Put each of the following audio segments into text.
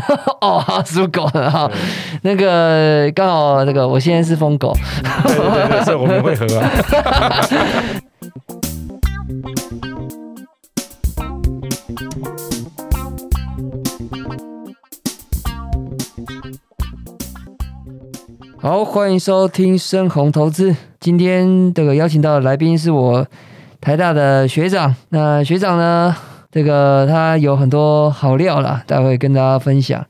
哦，好属狗的哈，那个刚好那个我现在是疯狗，对对对，所以我们会合啊。好，欢迎收听深红投资。今天这个邀请到的来宾是我台大的学长。那学长呢，这个他有很多好料啦，待会跟大家分享。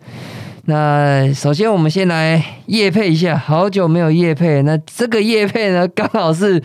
那首先我们先来夜配一下，好久没有夜配，那这个夜配呢，刚好是。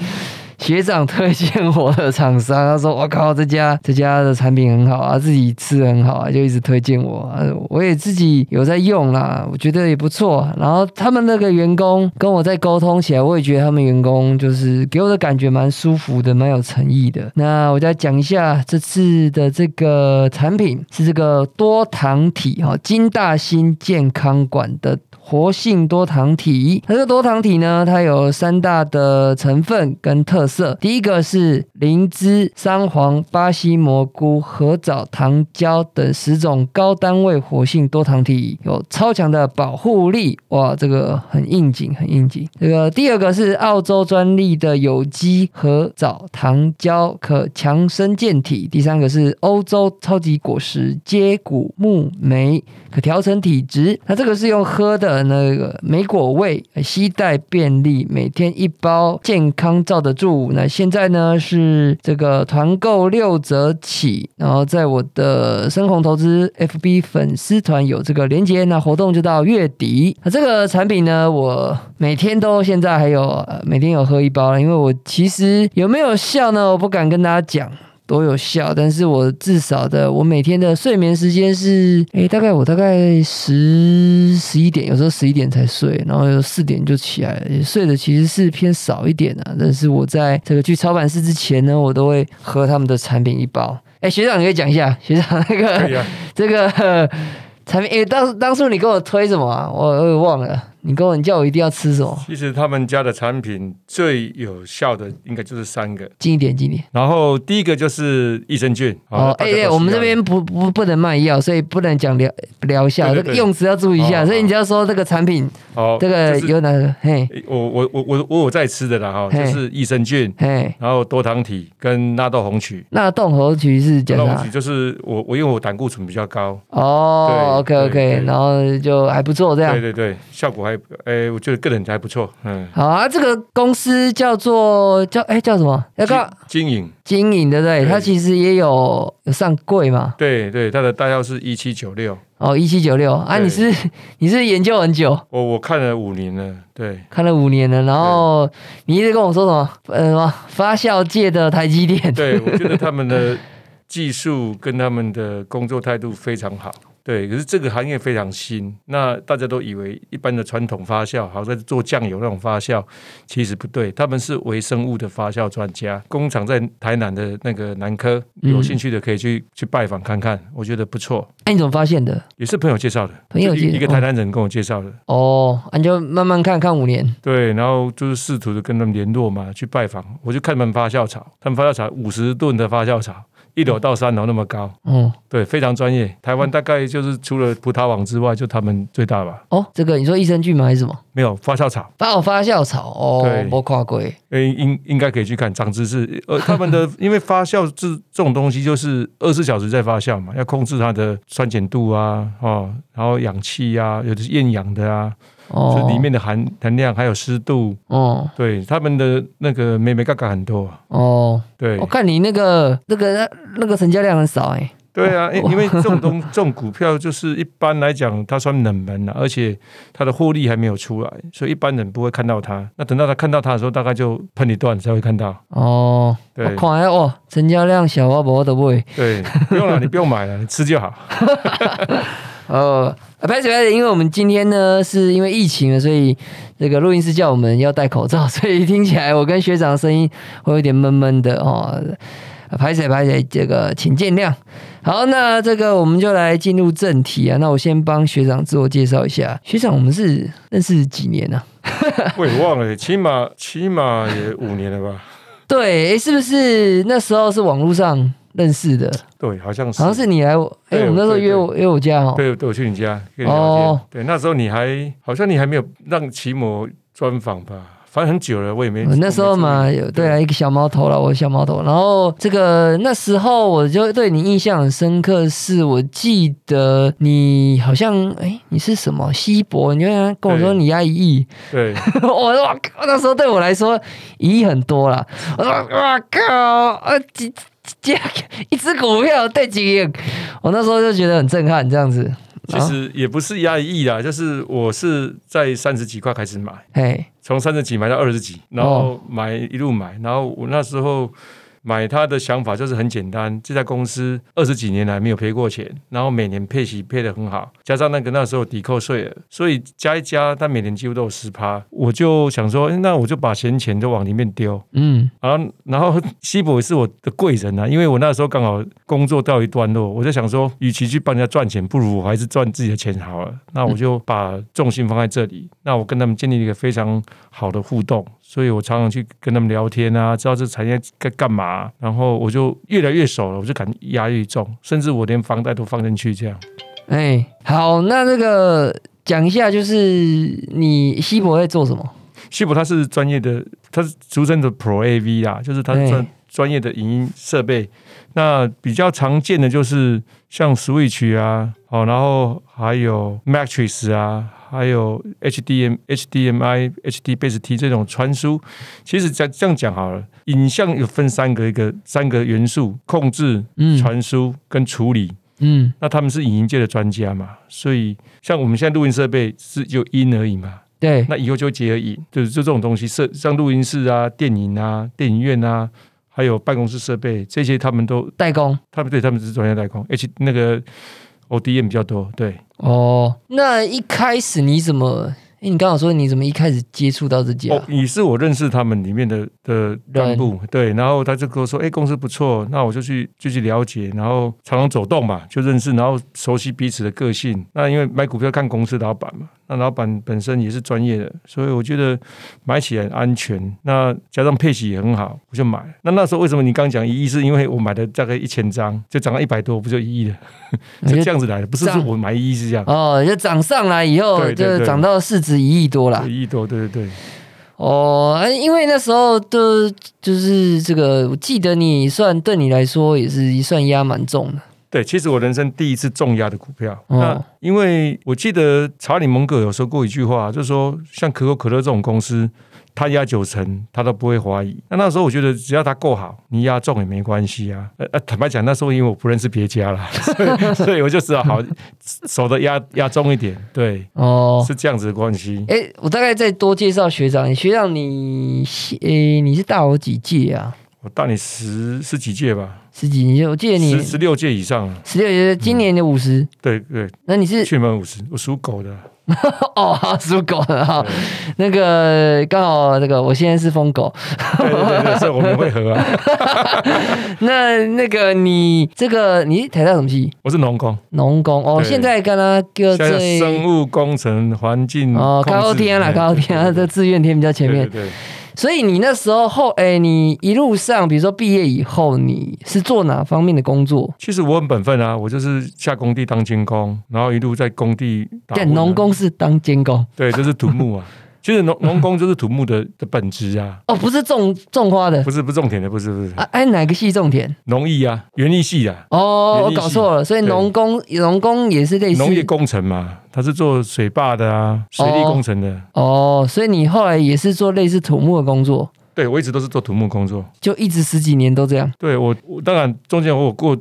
学长推荐我的厂商，他说：“我靠，这家这家的产品很好啊，自己吃很好啊，就一直推荐我。我也自己有在用啦，我觉得也不错。然后他们那个员工跟我在沟通起来，我也觉得他们员工就是给我的感觉蛮舒服的，蛮有诚意的。那我再讲一下这次的这个产品是这个多糖体哈金大新健康馆的。”活性多糖体，那这个多糖体呢？它有三大的成分跟特色。第一个是灵芝、三黄、巴西蘑菇、合藻糖胶等十种高单位活性多糖体，有超强的保护力。哇，这个很应景，很应景。这个第二个是澳洲专利的有机合藻糖胶，可强身健体。第三个是欧洲超级果实接骨木莓，可调成体质。那这个是用喝的。那个莓果味，携带便利，每天一包，健康罩得住。那现在呢是这个团购六折起，然后在我的深红投资 FB 粉丝团有这个连接，那活动就到月底。那这个产品呢，我每天都现在还有每天有喝一包了，因为我其实有没有效呢？我不敢跟大家讲。都有效，但是我至少的，我每天的睡眠时间是，诶，大概我大概十十一点，有时候十一点才睡，然后有四点就起来了，睡的其实是偏少一点的。但是我在这个去操盘室之前呢，我都会喝他们的产品一包。哎，学长，你可以讲一下，学长那个 这个产品，哎，当当初你给我推什么啊？我我也忘了。你跟我，你叫我一定要吃什么？其实他们家的产品最有效的应该就是三个，近一点，近一点。然后第一个就是益生菌。哦，哎哎，我们这边不不不能卖药，所以不能讲疗疗效，这个用词要注意一下。所以你只要说这个产品，哦，这个有哪个？嘿，我我我我我有在吃的啦哈，就是益生菌，嘿，然后多糖体跟纳豆红曲。纳豆红曲是讲啥？就是我我因为我胆固醇比较高。哦，OK OK，然后就还不错这样。对对对，效果还。哎，我觉得个人还不错，嗯。好啊，这个公司叫做叫哎叫什么？那个经营经营对不对？它其实也有有上柜嘛。对对，它的代号是一七九六。哦，一七九六啊，你是 你是研究很久？我我看了五年了，对，看了五年了。然后你一直跟我说什么？呃，什么发酵界的台积电？对，我觉得他们的 技术跟他们的工作态度非常好。对，可是这个行业非常新，那大家都以为一般的传统发酵，好在做酱油那种发酵，其实不对，他们是微生物的发酵专家，工厂在台南的那个南科，有兴趣的可以去去拜访看看，我觉得不错。哎，你怎么发现的？也是朋友介绍的，朋友一个台南人跟我介绍的。哦，你就慢慢看看五年。对，然后就是试图的跟他们联络嘛，去拜访，我就看他们发酵槽，他们发酵槽五十吨的发酵槽。一楼到三楼那么高，嗯，对，非常专业。台湾大概就是除了葡萄网之外，就他们最大吧。哦，这个你说益生菌吗？还是什么？没有发酵草，发发酵草哦，对，不跨贵。应应应该可以去看长知识。呃，他们的 因为发酵这这种东西就是二十四小时在发酵嘛，要控制它的酸碱度啊，哦，然后氧气啊，有的是厌氧的啊。哦，里面的含含量还有湿度。哦，对，他们的那个美美嘎嘎很多。哦，对，我看你那个那个那个成交量很少哎，对啊，因因为这种东这种股票就是一般来讲它算冷门了，而且它的获利还没有出来，所以一般人不会看到它。那等到他看到它的时候，大概就喷一段才会看到哦。对，看下哦，成交量小啊，不得不对，不用了，你不用买了，你吃就好。呃，拍手拍手，因为我们今天呢是因为疫情了，所以这个录音师叫我们要戴口罩，所以听起来我跟学长的声音会有点闷闷的哦。拍谁拍谁，这个请见谅。好，那这个我们就来进入正题啊。那我先帮学长自我介绍一下，学长，我们是认识几年呢？我也忘了，起码起码也五年了吧？对，是不是那时候是网络上？认识的，对，好像是，好像是你来我，哎、对我们那时候对约我约我家哦，对，对我去你家跟你聊天。哦对，那时候你还好像你还没有让奇摩专访吧？反正很久了，我也没。我那时候嘛，有对啊，一个小毛头了，我小毛头。然后这个那时候我就对你印象很深刻，是我记得你好像哎，你是什么西博？你就跟我说你压一亿，对 我说哇靠，那时候对我来说一亿很多了。我说哇靠，啊几几一只股票对几个亿，我那时候就觉得很震撼，这样子。其实也不是压一亿啦，就是我是在三十几块开始买，哎，从三十几买到二十几，然后买一路买，然后我那时候买它的想法就是很简单，这家公司二十几年来没有赔过钱，然后每年配息配得很好，加上那个那时候抵扣税了，所以加一加，它每年几乎都有十趴，我就想说，诶那我就把闲钱都往里面丢，嗯。然后，然后西博也是我的贵人啊，因为我那时候刚好工作到一段落，我就想说，与其去帮人家赚钱，不如我还是赚自己的钱好了。那我就把重心放在这里，那我跟他们建立了一个非常好的互动，所以我常常去跟他们聊天啊，知道这产业该干嘛，然后我就越来越熟了，我就敢压越重，甚至我连房贷都放进去这样。哎，好，那这个讲一下，就是你西博在做什么？西博他是专业的，他是俗称的 Pro AV 啊，就是他是专专业的影音设备。那比较常见的就是像 Switch 啊，哦，然后还有 Matrix 啊，还有 HDM、HDMI、HD Base T 这种传输。其实这这样讲好了，影像有分三个，一个三个元素：控制、嗯。传输跟处理。嗯。那他们是影音界的专家嘛，所以像我们现在录音设备是就音而已嘛，对，那以后就会结合影，就是就这种东西，设像录音室啊、电影啊、电影院啊，还有办公室设备这些，他们都代工。他们对他们是专业代工，H 那个 ODM 比较多，对。哦。那一开始你怎么？哎，你刚好说你怎么一开始接触到这家？哦，也是我认识他们里面的的干部，对，然后他就跟我说，哎、公司不错，那我就去就去了解，然后常常走动嘛，就认识，然后熟悉彼此的个性。那因为买股票看公司老板嘛，那老板本身也是专业的，所以我觉得买起来很安全。那加上配息也很好，我就买。那那时候为什么你刚讲一亿？是因为我买的大概一千张，就涨到一百多，不就一亿了？就这样子来的，不是涨说我买一亿是这样，哦，就涨上来以后，对就涨到市值一亿多啦。一亿多，对对对。哦，哎因为那时候的，就是这个，我记得你算对你来说也是一算压蛮重的。对，其实我人生第一次重压的股票。哦那因为我记得查理蒙格有说过一句话，就是说像可口可乐这种公司，他压九成，他都不会怀疑。那那时候我觉得只要他够好，你压中也没关系啊。呃呃，坦白讲，那时候因为我不认识别家啦，所以所以我就只好好守的压压重一点。对，哦，是这样子的关系。哎，我大概再多介绍学长，学长你，诶，你是大我几届啊？我大你十十几届吧，十几年，我记得你十十六届以上了。十六届，今年的五十、对对，那你是去年五十，我属狗的。哦，好属狗的哈。那个刚好那个我现在是疯狗，对对对对，所以我们会合啊。那那个你这个你是台大什么系？我是农工。农工哦，对现在跟他叫现在最生物工程环境哦高天啦，哎高天这志愿填比较前面。对所以你那时候后，哎，你一路上，比如说毕业以后，你是做哪方面的工作？其实我很本分啊，我就是下工地当监工，然后一路在工地打混啊干农，工是当监工对，就是土木啊。其实农农工就是土木的 的本质啊，哦，不是种种花的不是不是种田的，不是不是啊？哎，哪个系种田？农艺啊，园艺系啊，哦，我搞错了，所以对农工农工也是类似农业工程嘛，他是做水坝的啊，水利工程的。哦，所以你后来也是做类似土木的工作，对我一直都是做土木工作。就一直十几年都这样。对我，我当然中间我有过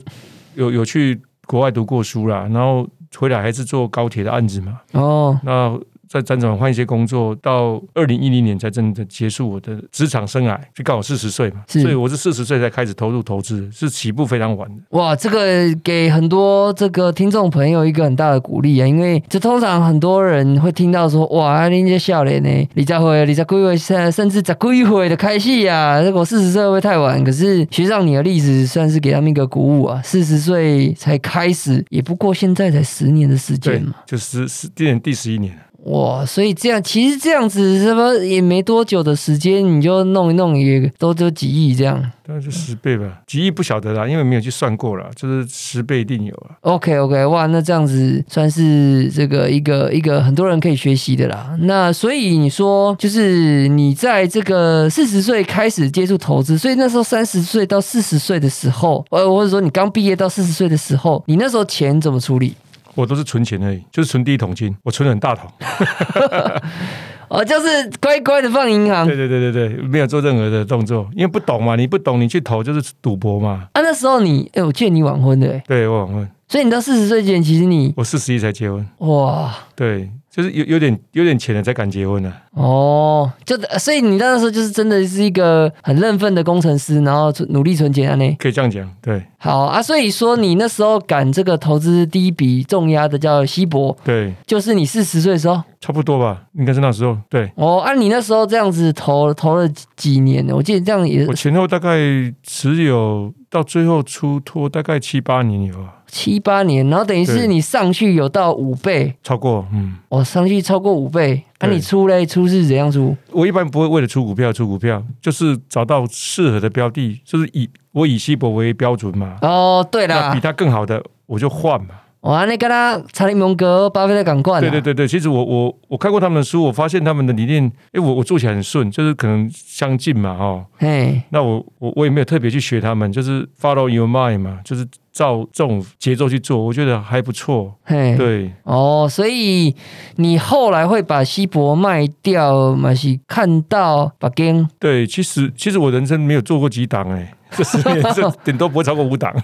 有有去国外读过书啦，然后回来还是做高铁的案子嘛。哦，那在辗转换一些工作，到二零一零年才真的结束我的职场生涯，就刚好四十岁嘛，所以我是四十岁才开始投入投资，是起步非常晚的。哇，这个给很多这个听众朋友一个很大的鼓励啊，因为这通常很多人会听到说，哇，林姐笑脸呢，李佳辉、李佳辉甚甚至十几岁的开戏啊，这个我四十岁会太晚？可是学长你的例子算是给他们一个鼓舞啊，四十岁才开始，也不过现在才十年的时对间嘛。，就十十今年第十一年，哇，所以这样其实这样子什么也没多久的时间，你就弄一弄也都就几亿这样。大概就十倍吧，几亿不晓得啦，因为没有去算过啦，就是十倍一定有啊。OK OK，哇，那这样子算是这个一个一个很多人可以学习的啦。那所以你说，就是你在这个四十岁开始接触投资，所以那时候三十岁到四十岁的时候，呃，或者说你刚毕业到四十岁的时候，你那时候钱怎么处理？我都是存钱而已，就是存第一桶金，我存了很大桶。哦，就是乖乖的放银行对对对对对，没有做任何的动作，因为不懂嘛，你不懂，你去投就是赌博嘛。啊。那时候你，哎，我记得你晚婚的，欸，对我晚婚，所以你到四十岁前，其实你我四十一才结婚，哇。对，就是有有点有点钱了才敢结婚呢、啊。哦，就所以你那时候就是真的是一个很认份的工程师，然后努力存钱啊呢。可以这样讲，对好啊，所以说你那时候赶这个投资第一笔重压的叫稀博，对，就是你四十岁的时候差不多吧，应该是那时候。对哦。按、啊、你那时候这样子投投了几年呢？我记得这样也我前后大概持有到最后出脱大概七八年有啊，七八年，然后等于是你上去有到五倍，超过嗯。哦，上去超过五倍。那、啊、对你出嘞？出是怎样出？我一般不会为了出股票出股票，就是找到适合的标的，就是以我以西博为标准嘛。哦，对啦那比，它更好的我就换嘛。哇，那跟他查理蒙格、巴菲特赶快，对对对对，其实我我我看过他们的书，我发现他们的理念，哎，我我做起来很顺，就是可能相近嘛，哦。嘿，那我我我也没有特别去学他们，就是 follow your mind 嘛，就是照这种节奏去做，我觉得还不错。嘿，对，哦，所以你后来会把西博卖掉，嘛是看到把根对，其实其实我人生没有做过几档哎、这十年这顶多不会超过五档，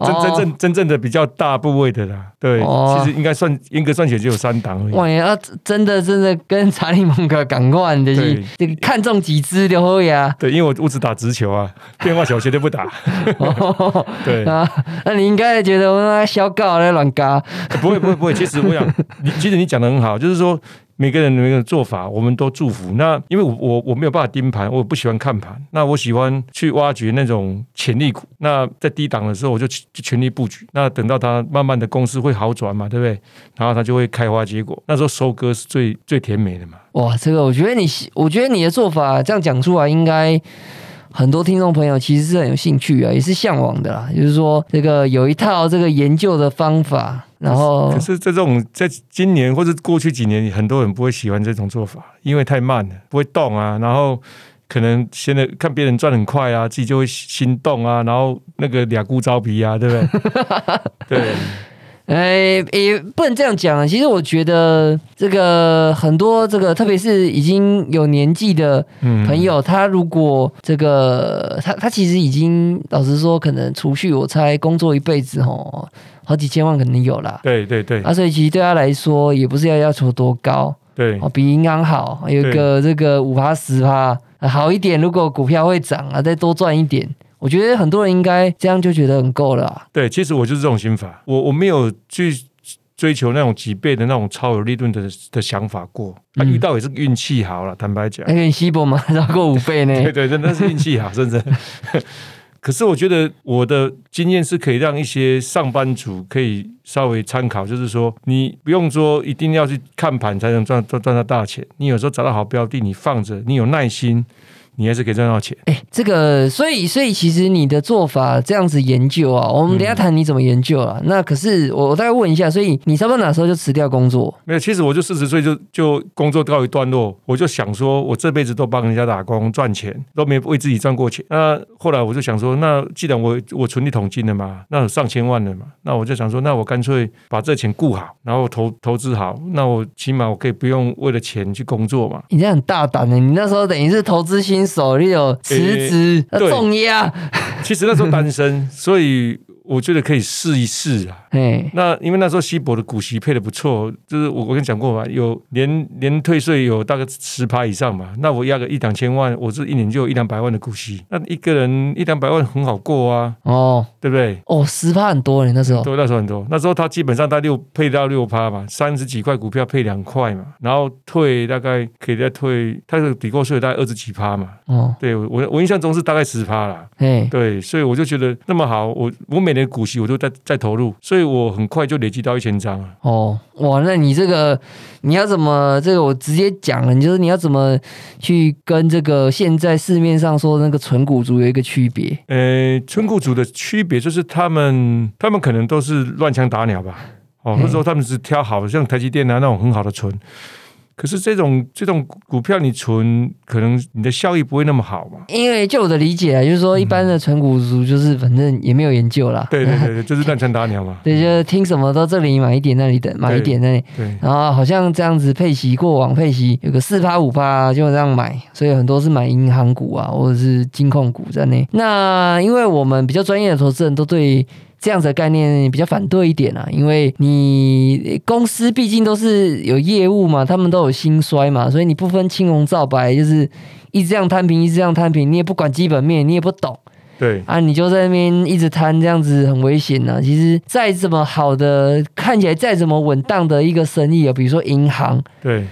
真真正真正的比较大部位的啦，对，哦。其实应该算严格算起来只有三档而已。哇，要真的真的跟查理蒙格赶快，就是看中几只就好呀。对，因为我我只打直球啊，变化球绝对不打。对，啊，那你应该觉得我小搞在乱搞，不会不会不会，其实我想，你其实你讲的很好，就是说每个人的每个人做法，我们都祝福。那因为我我我没有办法盯盘，我不喜欢看盘，那我喜欢去挖掘那种潜力股。那在低档的时候，我就就全力布局。那等到它慢慢的公司会好转嘛，对不对？然后它就会开花结果。那时候收割是最最甜美的嘛。哇，这个我觉得你，我觉得你的做法这样讲出来，应该很多听众朋友其实是很有兴趣啊，也是向往的啦。就是说，这个有一套这个研究的方法，然后可是这种在今年或者过去几年，很多人不会喜欢这种做法，因为太慢了，不会动啊，然后。可能现在看别人赚很快啊，自己就会心动啊，然后那个俩孤招皮啊，对不对？对，哎，也不能这样讲啊。其实我觉得这个很多这个，特别是已经有年纪的嗯朋友，他如果这个他他其实已经老实说，可能储蓄，我猜工作一辈子吼，好几千万可能有啦。对对对啊，所以其实对他来说，也不是要要求多高对哦，比银行好，有一个这个五趴十趴好一点。如果股票会涨啊，再多赚一点，我觉得很多人应该这样就觉得很够了啊。对，其实我就是这种心法，我我没有去追求那种几倍的那种超有利润的的想法过，啊，嗯遇到也是运气好了，坦白讲那，个西伯嘛，超过五倍呢。对对，真的是运气好，真的。可是我觉得我的经验是可以让一些上班族可以稍微参考，就是说你不用说一定要去看盘才能赚赚赚到大钱，你有时候找到好标的，你放着，你有耐心，你还是可以赚到钱。哎，这个，所以，所以其实你的做法这样子研究啊，我们等一下谈你怎么研究啊。那可是我我大概问一下，所以你差不多哪时候就辞掉工作？没有，其实我就四十岁就就工作告一段落，我就想说，我这辈子都帮人家打工赚钱，都没为自己赚过钱。那后来我就想说，那既然我我存一桶金了嘛，那有上千万了嘛，那我就想说，那我干脆把这钱顾好，然后投投资好，那我起码我可以不用为了钱去工作嘛。你这样很大胆的，你那时候等于是投资新手，你有辞职、重压，其实那时候单身，所以我觉得可以试一试啊。哎，那因为那时候西博的股息配的不错，就是我我跟你讲过嘛，有年年退税有大概十趴以上嘛，那我压个一两千万，我这一年就有一两百万的股息，那一个人一两百万很好过啊，哦。对不对？哦，十趴很多呢，那时候。对，那时候很多，那时候他基本上他六配到六趴嘛，三十几块股票配两块嘛，然后退大概可以再退，他的抵扣税大概二十几趴嘛，哦，对我我印象中是大概十趴啦，哎，对，所以我就觉得那么好，我我每年年股息我都在在投入，所以我很快就累积到一千张了。哦，哇，那你这个你要怎么这个我直接讲了，你就是你要怎么去跟这个现在市面上说的那个纯股族有一个区别？呃，纯股族的区别就是他们他们可能都是乱枪打鸟吧，哦，或者说他们只挑好像台积电啊那种很好的存。可是这种这种股票你存，可能你的效益不会那么好嘛？因为就我的理解啊，就是说一般的存股族就是反正也没有研究啦，对对对对，就是乱枪打鸟嘛。对，就是听什么都这里买一点，那里等买一点那里，对然后好像这样子配息过往配息有个四趴五趴就这样买，所以很多是买银行股啊或者是金控股在内。那因为我们比较专业的投资人都对。这样子的概念比较反对一点啊，因为你公司毕竟都是有业务嘛，他们都有兴衰嘛，所以你不分青红皂白，就是一直这样摊平，一直这样摊平，你也不管基本面，你也不懂。对。啊，你就在那边一直摊，这样子很危险呐、其实再怎么好的，看起来再怎么稳当的一个生意啊，比如说银行，对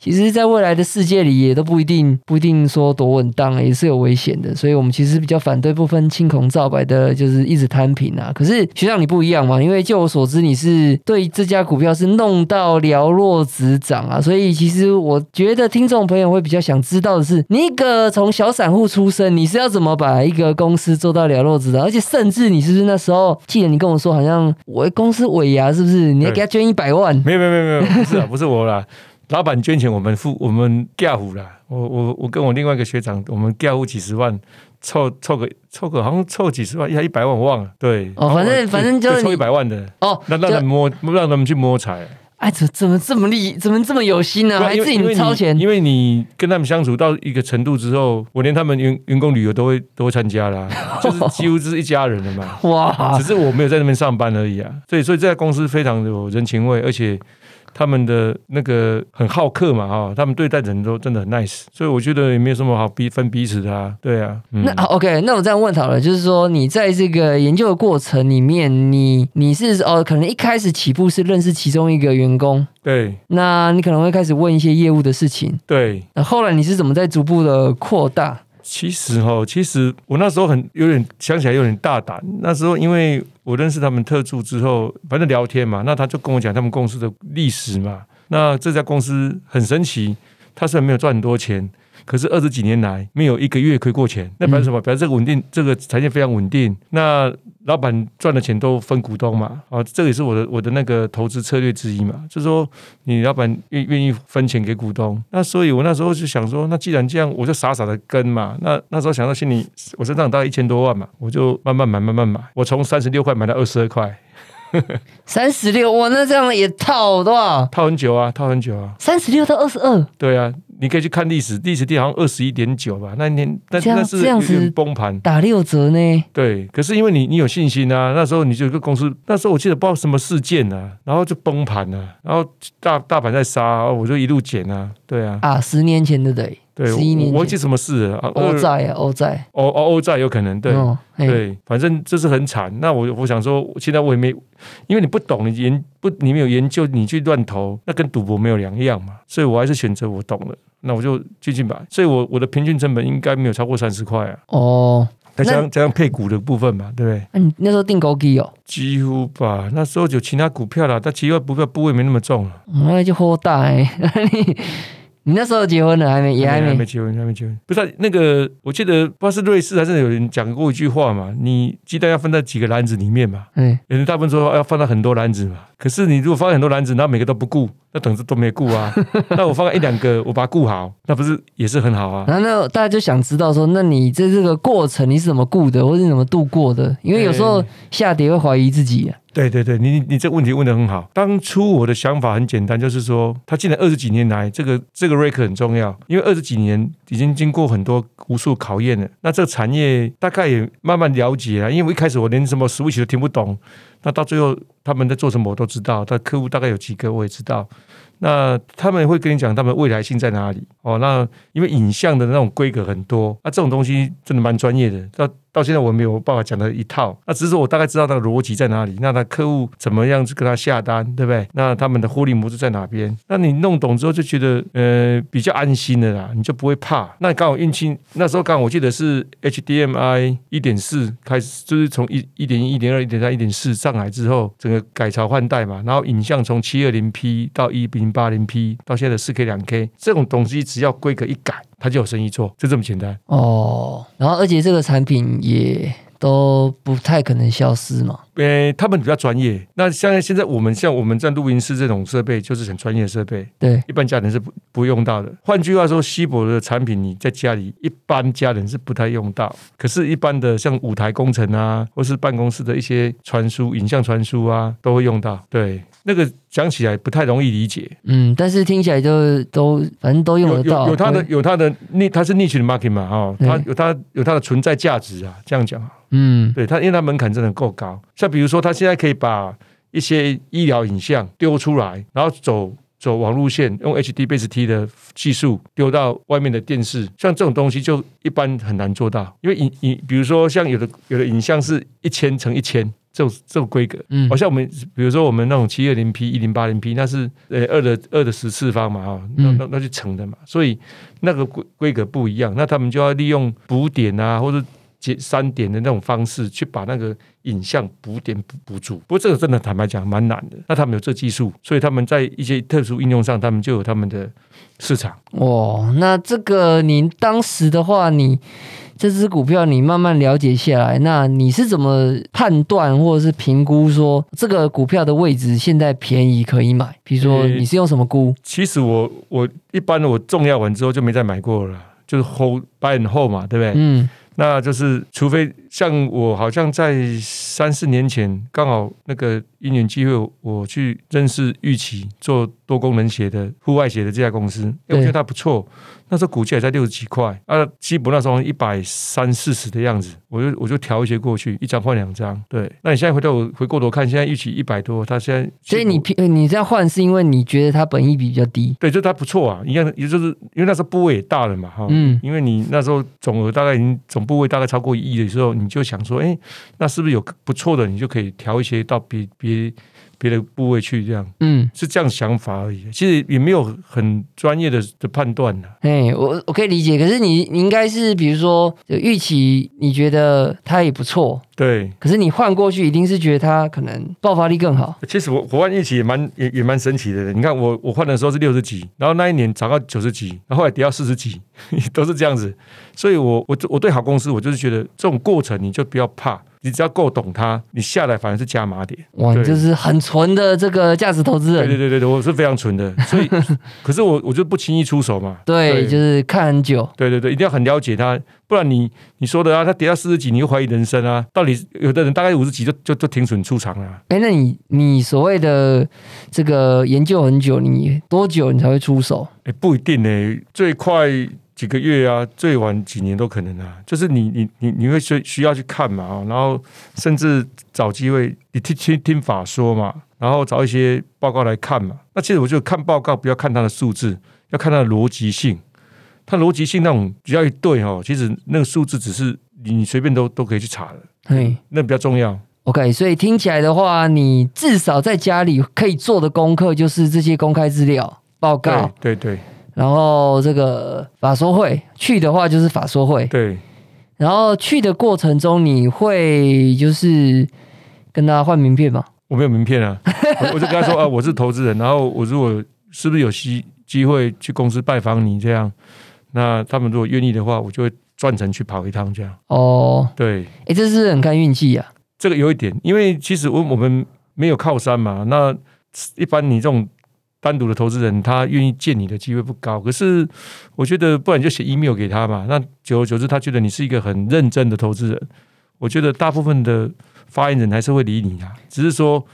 其实，在未来的世界里，也都不一定不一定说多稳当，也是有危险的。所以，我们其实比较反对不分青红皂白的，就是一直摊平啊。可是学长你不一样嘛，因为就我所知，你是对这家股票是弄到寥落指掌啊。所以，其实我觉得听众朋友会比较想知道的是，你一个从小散户出身，你是要怎么把一个公司做到寥落指掌？而且，甚至你是不是那时候记得你跟我说，好像我公司尾牙是不是你要给他捐一百万？没有没有没有没有，不是啊，不是我啦，老板捐钱，我们付我们调户啦。我我我跟我另外一个学长，我们调户几十万，凑凑个凑个好像凑几十万，一一百万我忘了。对，哦反正反正就是凑一百万的，哦，那让他们摸，让他们去摸彩。哎，怎怎么这么厉，怎么这么有心呢、啊还自己掏钱？因为你跟他们相处到一个程度之后，我连他们员员工旅游都会都会参加啦，就是几乎是一家人了嘛。哇只，是我没有在那边上班而已啊。所以，所以这家公司非常有人情味，而且他们的那个很好客嘛，哈，他们对待人都真的很 nice，所以我觉得也没有什么好逼分彼此的啊。对啊，嗯那好 OK，那我这样问好了，就是说你在这个研究的过程里面，你你是哦，可能一开始起步是认识其中一个员工，对那你可能会开始问一些业务的事情，对。那后来你是怎么在逐步的扩大？其实哈，其实我那时候很有点想起来有点大胆。那时候因为我认识他们特助之后，反正聊天嘛，那他就跟我讲他们公司的历史嘛。那这家公司很神奇，他虽然没有赚很多钱，可是二十几年来没有一个月亏过钱。那表示什么？表示这个稳定，这个产业非常稳定。那老板赚的钱都分股东嘛，啊，这个也是我的我的那个投资策略之一嘛，就是说你老板愿愿意分钱给股东，那所以我那时候就想说，那既然这样，我就傻傻的跟嘛，那那时候想到心里，我身上大概一千多万嘛，我就慢慢买慢慢买，我从三十六块买到二十二块，三十六哇，那这样也套多少？套很久啊，套很久啊，三十六到二十二，对啊，你可以去看历史，历史地好像二十一点九吧，那一年那这样那是崩盘，打六折呢？对，可是因为你你有信心啊，那时候你就有一个公司，那时候我记得不知道什么事件啊，然后就崩盘了、然后大大盘在杀，我就一路减啊，对啊，啊，十年前对不对？对，我我忘记什么事了啊，欧债啊，欧债，欧欧欧债有可能对。哦，对，反正这是很惨。那我我想说，现在我也没，因为你不懂，你研不你没有研究，你去乱投，那跟赌博没有两样嘛。所以我还是选择我懂了，那我就继续买。所以我我的平均成本应该没有超过三十块啊，哦，再加上加上配股的部分嘛，对不对？那你那时候订枸杞哦，几乎吧，那时候有其他股票啦，但其他股票部位没那么重了，嗯那就豁大哎，你你那时候结婚了还没？也还没还没。结婚，还没结婚。不是啊、那个，我记得不知道是瑞士还是有人讲过一句话嘛，你鸡蛋要分在几个篮子里面嘛。嗯，有人大部分说要放到很多篮子嘛，可是你如果放很多篮子，然后每个都不顾，那等着都没顾啊。那我放在一两个，我把它顾好，那不是也是很好啊？然后那大家就想知道说，那你在这个过程你是怎么顾的，或是你怎么度过的？因为有时候下跌会怀疑自己啊。对对对，你你这个问题问得很好。当初我的想法很简单，就是说，他进来二十几年来，这个这个 r a k 很重要，因为二十几年已经经过很多无数考验了。那这个产业大概也慢慢了解了，因为我一开始我连什么 Switch 都听不懂，那到最后他们在做什么我都知道，他客户大概有几个我也知道。那他们会跟你讲他们未来性在哪里哦。那因为影像的那种规格很多，那、这种东西真的蛮专业的。那到现在我没有办法讲的一套。那只是我大概知道那个逻辑在哪里，那他客户怎么样去跟他下单，对不对？那他们的获利模式在哪边？那你弄懂之后就觉得呃比较安心的啦，你就不会怕。那刚好运气那时候刚好我记得是 HDMI 一点四开始，就是从一一点一、一点二、一点三、一点四上来之后，整个改朝换代嘛，然后影像从七二零 P 到一零八零 P 到现在的四 K 两 K，这种东西只要规格一改，他就有生意做，就这么简单。哦，然后而且这个产品也都不太可能消失嘛。呃，他们比较专业。那像现在我们像我们在录音室这种设备，就是很专业的设备，对，一般家人是不不用到的。换句话说，稀薄的产品你在家里一般家人是不太用到，可是，一般的像舞台工程啊，或是办公室的一些传输、影像传输啊，都会用到。对，那个讲起来不太容易理解。嗯，但是听起来就都反正都用有得到，有有它的有它的逆，它是 niche 的 market 嘛，哦，对它有它有它的存在价值啊，这样讲啊。嗯对它，因为它门槛真的够高。像比如说，他现在可以把一些医疗影像丢出来，然后走走网路线，用 HD Base T 的技术丢到外面的电视，像这种东西就一般很难做到，因为影影，比如说像有的有的影像是一千乘一千。这种这种规格，嗯好像我们比如说我们那种七二零 P、一零八零 P，那是呃二的二的十次方嘛，哈，那嗯那那就乘的嘛，所以那个规规格不一样，那他们就要利用补点啊，或者节三点的那种方式，去把那个影像补点补补足。不过这个真的坦白讲蛮难的。那他们有这技术，所以他们在一些特殊应用上，他们就有他们的市场。哦，那这个您当时的话，你这只股票你慢慢了解下来，那你是怎么判断或者是评估说这个股票的位置现在便宜可以买？比如说呃你是用什么估？其实我我一般我重要完之后就没再买过了，就是 hold buy and hold 嘛，对不对？嗯那就是除非像我好像在三四年前刚好那个因缘机会，我去认识玉琪做多功能鞋的户外鞋的这家公司，哎对我觉得它不错。那时候股价也在六十几块，啊，基本那时候一百三四十的样子，我就我就调一些过去，一张换两张。对，那你现在回头回过头看，现在玉琪一百多，它现在所以你平你这样换是因为你觉得它本益比比较低？对，就它不错啊，一样，也就是因为那时候部位也大了嘛，哈，嗯因为你那时候总额大概已经总部位大概超过一亿的时候，你就想说，哎，那是不是有不错的，你就可以调一些到别别别的部位去，这样嗯，是这样想法而已。其实也没有很专业的的判断的。哎，我我可以理解，可是你你应该是比如说就预期你觉得它也不错，对，可是你换过去一定是觉得它可能爆发力更好。其实我我换预期也蛮也也蛮神奇的。你看我我换的时候是六十几，然后那一年涨到九十几，然后后来跌到四十几，都是这样子。所以我我我对好公司，我就是觉得这种过程你就不要怕，你只要够懂它，你下来反而是加码点。哇，你就是很纯的这个价值投资人。对对对对对，我是非常纯的，所以 可是我我就不轻易出手嘛。对就是看很久。对对对，一定要很了解它，不然你你说的啊，它跌到四十几，你又怀疑人生啊。到底有的人大概五十几就就就停损出场了、哎，那你你所谓的这个研究很久，你多久你才会出手？哎，不一定呢、最快几个月啊，最晚几年都可能啊。就是你你你你会需需要去看嘛啊，然后甚至找机会你听听听法说嘛，然后找一些报告来看嘛。那其实我就看报告，不要看它的数字，要看它的逻辑性。它逻辑性那种只要一对哦，其实那个数字只是你你随便都都可以去查的，嘿那比较重要。，OK，所以听起来的话，你至少在家里可以做的功课就是这些公开资料报告，对对对然后这个法说会去的话就是法说会，对，然后去的过程中你会就是跟他换名片吗？我没有名片啊，我我就跟他说 啊，我是投资人，然后我如果是不是有机机会去公司拜访你这样，那他们如果愿意的话，我就会专程去跑一趟这样。哦，对，哎，这是很看运气啊。这个有一点，因为其实我我们没有靠山嘛，那一般你这种单独的投资人，他愿意见你的机会不高。可是我觉得，不然你就写 email 给他嘛，那久而久之，他觉得你是一个很认真的投资人。我觉得大部分的发言人还是会理你啊，只是说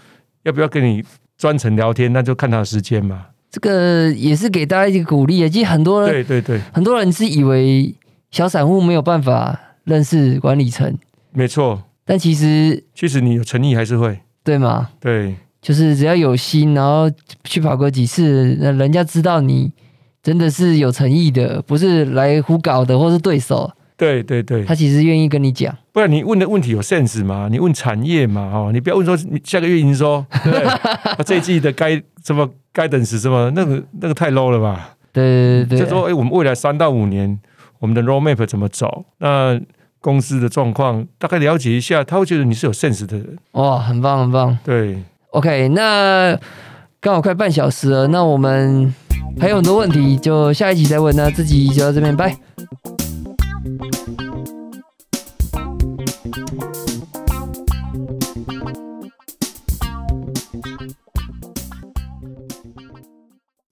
要不要跟你专程聊天，那就看他的时间嘛。这个也是给大家一个鼓励啊。其实很多人对对对，很多人是以为小散户没有办法认识管理层，没错。但其实其实你有诚意还是会对吗？对就是只要有心，然后去跑过几次，那人家知道你真的是有诚意的，不是来胡搞的，或是对手，对对对，他其实愿意跟你讲。不然你问的问题有 sense 吗？你问产业嘛，哦，你不要问说你下个月营收，对不对？啊这一季的该什么该等时什么，那个那个太 low 了吧？对对对对，就说哎，我们未来三到五年我们的 roadmap 怎么走？那公司的状况大概了解一下，他会觉得你是有 sense 的人。哇，很棒很棒。对，OK，那刚好快半小时了，那我们还有很多问题，就下一集再问。那这集就到这边，拜。